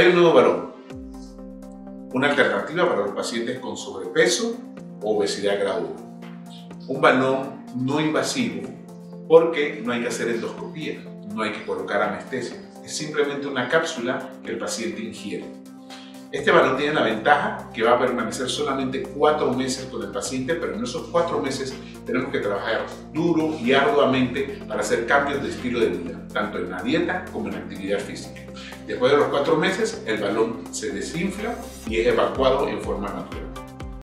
Hay un nuevo balón, una alternativa para los pacientes con sobrepeso o obesidad grado 1. Un balón no invasivo porque no hay que hacer endoscopía, no hay que colocar anestesia, es simplemente una cápsula que el paciente ingiere. Este balón tiene la ventaja que va a permanecer solamente cuatro meses con el paciente, pero en esos cuatro meses tenemos que trabajar duro y arduamente para hacer cambios de estilo de vida, tanto en la dieta como en la actividad física. Después de los cuatro meses, el balón se desinfla y es evacuado en forma natural.